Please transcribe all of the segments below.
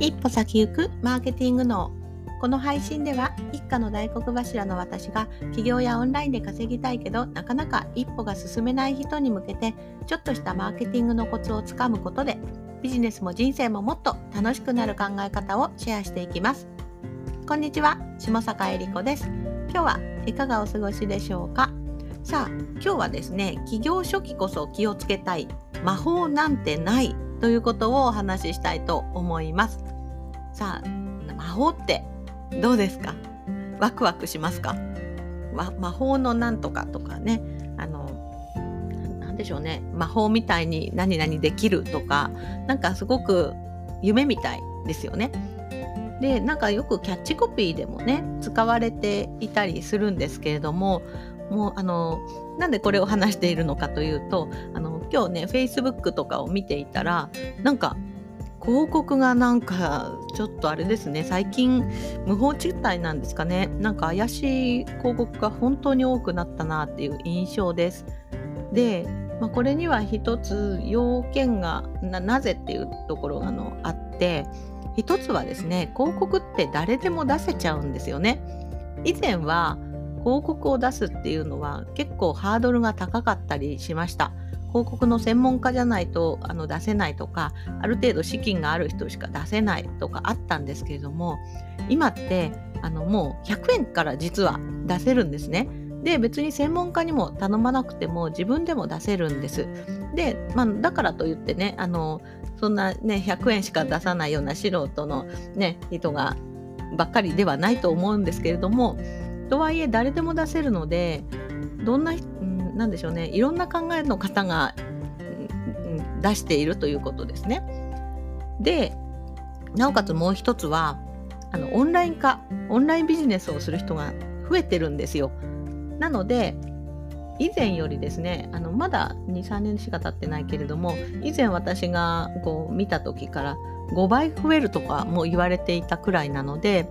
一歩先行くマーケティング脳この配信では一家の大黒柱の私が起業やオンラインで稼ぎたいけどなかなか一歩が進めない人に向けてちょっとしたマーケティングのコツをつかむことでビジネスも人生ももっと楽しくなる考え方をシェアしていきます。こんにちは下坂恵理子です。今日はいかがお過ごしでしょうか？さあ今日はですね起業初期こそ気をつけたい魔法なんてないということをお話ししたいと思います。さあ魔法ってどうですか？ワクワクしますか？魔法のなんとかとかね。あの何でしょうね。魔法みたいに何々できるとかなんかすごく夢みたいですよね。でなんかよくキャッチコピーでもね使われていたりするんですけれどももうあのなんでこれを話しているのかというとあの今日ね Facebook とかを見ていたらなんか広告がなんかちょっとあれですね最近無法地帯なんですかねなんか怪しい広告が本当に多くなったなっていう印象です。で、まあ、これには一つ要件がなぜっていうところがのあって一つはですね広告って誰でも出せちゃうんですよね。以前は広告を出すっていうのは結構ハードルが高かったりしました。広告の専門家じゃないとあの出せないとかある程度資金がある人しか出せないとかあったんですけれども今ってあのもう100円から実は出せるんですね。で別に専門家にも頼まなくても自分でも出せるんです。で、まあ、だからといってねあのそんなね100円しか出さないような素人の、ね、人がばっかりではないと思うんですけれどもとはいえ誰でも出せるのでどんな、なんでしょうねいろんな考えの方が、出しているということですね。でなおかつもう一つはあのオンライン化オンラインビジネスをする人が増えてるんですよ。なので以前よりですねあのまだ23年しか経ってないけれども以前私がこう見た時から5倍増えるとかも言われていたくらいなので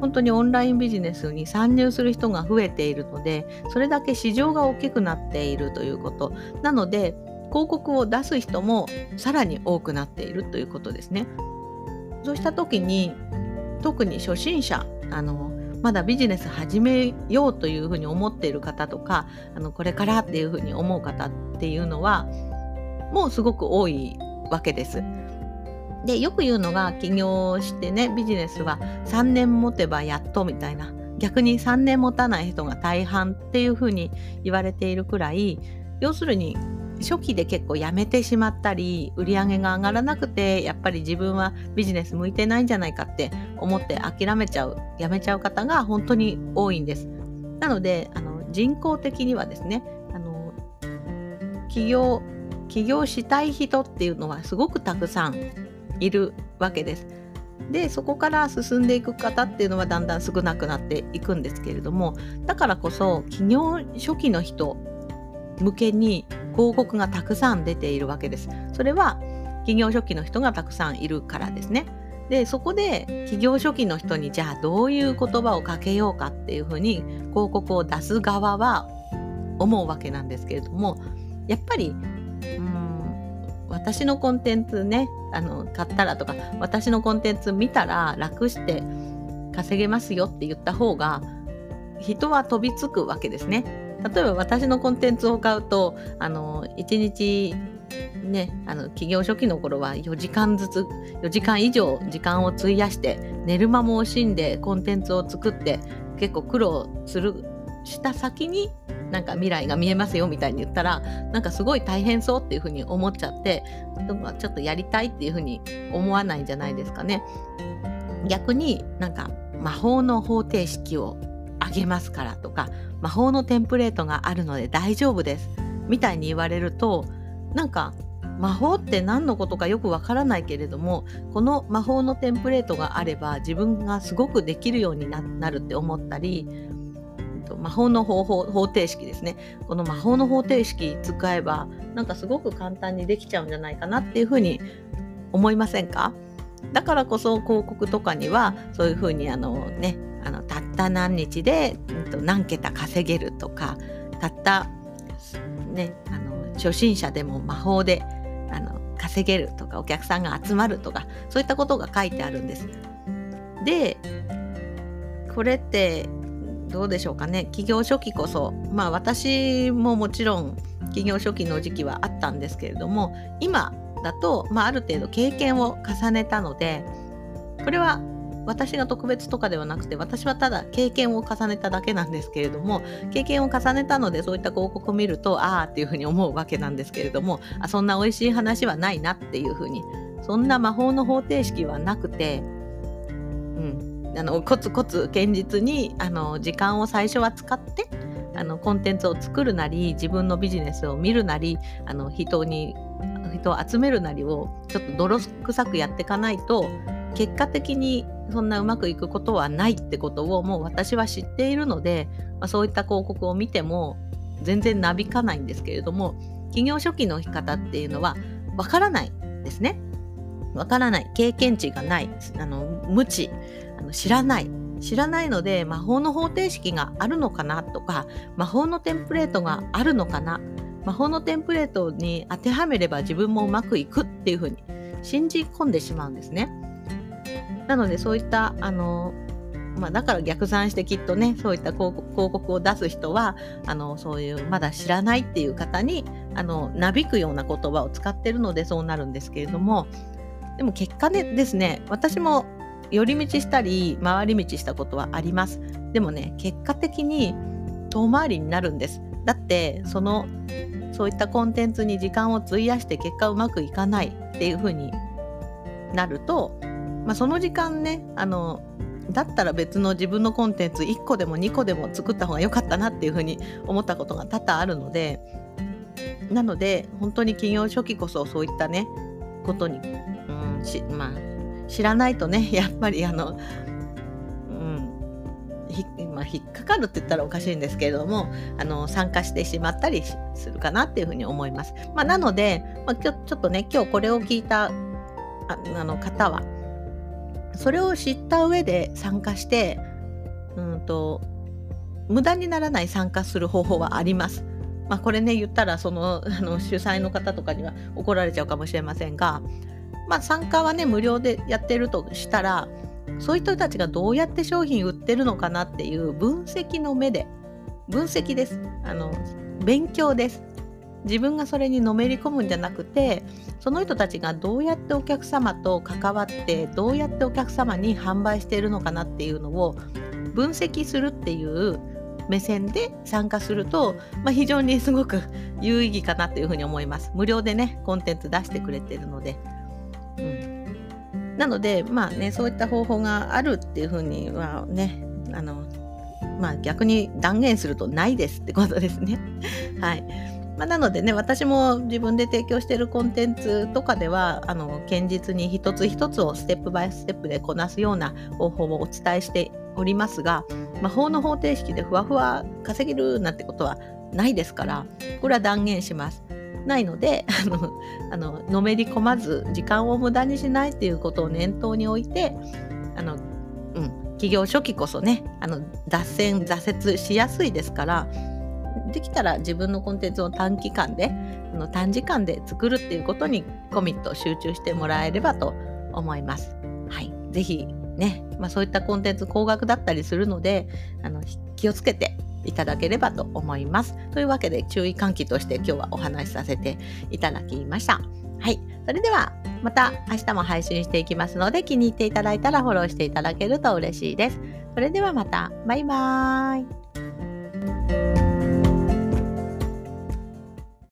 本当にオンラインビジネスに参入する人が増えているのでそれだけ市場が大きくなっているということなので広告を出す人もさらに多くなっているということですね。そうした時に特に初心者あのまだビジネス始めようというふうに思っている方とかあのこれからっていうふうに思う方っていうのはもうすごく多いわけです。でよく言うのが起業してねビジネスは3年持てばやっとみたいな逆に3年持たない人が大半っていうふうに言われているくらい要するに初期で結構やめてしまったり売り上げが上がらなくてやっぱり自分はビジネス向いてないんじゃないかって思って諦めちゃうやめちゃう方が本当に多いんです。なのであの人口的にはですねあの起業起業したい人っていうのはすごくたくさんいるわけです。でそこから進んでいく方っていうのはだんだん少なくなっていくんですけれどもだからこそ起業初期の人向けに広告がたくさん出ているわけです。それは起業初期の人がたくさんいるからですね。でそこで起業初期の人にじゃあどういう言葉をかけようかっていうふうに広告を出す側は思うわけなんですけれどもやっぱりうん私のコンテンツねあの買ったらとか私のコンテンツ見たら楽して稼げますよって言った方が人は飛びつくわけですね。例えば私のコンテンツを買うとあの1日ねあの起業初期の頃は4時間ずつ4時間以上時間を費やして寝る間も惜しんでコンテンツを作って結構苦労するした先になんか未来が見えますよみたいに言ったらなんかすごい大変そうっていうふうに思っちゃってちょっとやりたいっていうふうに思わないんじゃないですかね。逆になんか魔法の方程式をあげますからとか魔法のテンプレートがあるので大丈夫ですみたいに言われるとなんか魔法って何のことかよくわからないけれどもこの魔法のテンプレートがあれば自分がすごくできるようになるって思ったりと魔法の方法方程式ですねこの魔法の方程式使えばなんかすごく簡単にできちゃうんじゃないかなっていうふうに思いませんか？だからこそ広告とかにはそういうふうにあのねあのたった何日で、うん、と何桁稼げるとかたったねあの初心者でも魔法であの稼げるとかお客さんが集まるとかそういったことが書いてあるんです。でこれってどうでしょうかね。企業初期こそ。まあ私ももちろん企業初期の時期はあったんですけれども今だと、まあ、ある程度経験を重ねたのでこれは私が特別とかではなくて私はただ経験を重ねただけなんですけれども経験を重ねたのでそういった広告を見るとああっていうふうに思うわけなんですけれどもあそんな美味しい話はないなっていうふうにそんな魔法の方程式はなくて、うん、あのコツコツ堅実にあの時間を最初は使ってあのコンテンツを作るなり自分のビジネスを見るなりあの人に人を集めるなりをちょっと泥臭くやっていかないと結果的にそんなうまくいくことはないってことをもう私は知っているので、まあ、そういった広告を見ても全然なびかないんですけれども企業初期の生き方っていうのはわからないですね。わからない。経験値がない。あの無知。あの知らない知らないので魔法の方程式があるのかなとか魔法のテンプレートがあるのかな魔法のテンプレートに当てはめれば自分もうまくいくっていうふうに信じ込んでしまうんですね。なのでそういったあのまあ、だから逆算してきっとねそういった広告を出す人はあのそういうまだ知らないっていう方にあのなびくような言葉を使ってるのでそうなるんですけれどもでも結果でですね私も寄り道したり回り道したことはあります。でもね結果的に遠回りになるんです。だってそのそういったコンテンツに時間を費やして結果うまくいかないっていう風になるとまあ、その時間ねあのだったら別の自分のコンテンツ1個でも2個でも作った方が良かったなっていうふうに思ったことが多々あるのでなので本当に企業初期こそそういったねことに、うんしまあ、知らないとね やっぱりあの、うんひまあ、引っかかるって言ったらおかしいんですけれどもあの参加してしまったりするかなっていうふうに思います。まあ、なので、まあ、ちょちょっとね今日これを聞いたああの方はそれを知った上で参加してうんと無駄にならない参加する方法はあります。まあ、これね言ったらそのあの主催の方とかには怒られちゃうかもしれませんが、まあ、参加はね無料でやってるとしたらそういう人たちがどうやって商品売ってるのかなっていう分析の目で分析ですあの勉強です自分がそれにのめり込むんじゃなくてその人たちがどうやってお客様と関わってどうやってお客様に販売しているのかなっていうのを分析するっていう目線で参加すると、まあ、非常にすごく有意義かなっていうふうに思います。無料でねコンテンツ出してくれてるので。なのでまあねそういった方法があるっていうふうにはねあのまあ逆に断言するとないですってことですね。はい。まあ、なのでね私も自分で提供しているコンテンツとかではあの堅実に一つ一つをステップバイステップでこなすような方法をお伝えしておりますが魔法の方程式でふわふわ稼げるなんてことはないですからこれは断言します。ないのであのあののめり込まず時間を無駄にしないっていうことを念頭に置いてあの、うん、企業初期こそねあの脱線挫折しやすいですからできたら自分のコンテンツを短期間であの短時間で作るっていうことにコミット集中してもらえればと思います。はい、ぜひね、まあ、そういったコンテンツ高額だったりするのであの気をつけていただければと思います。というわけで注意喚起として今日はお話しさせていただきました。はい。それではまた明日も配信していきますので気に入っていただいたらフォローしていただけると嬉しいです。それではまた。バイバーイ。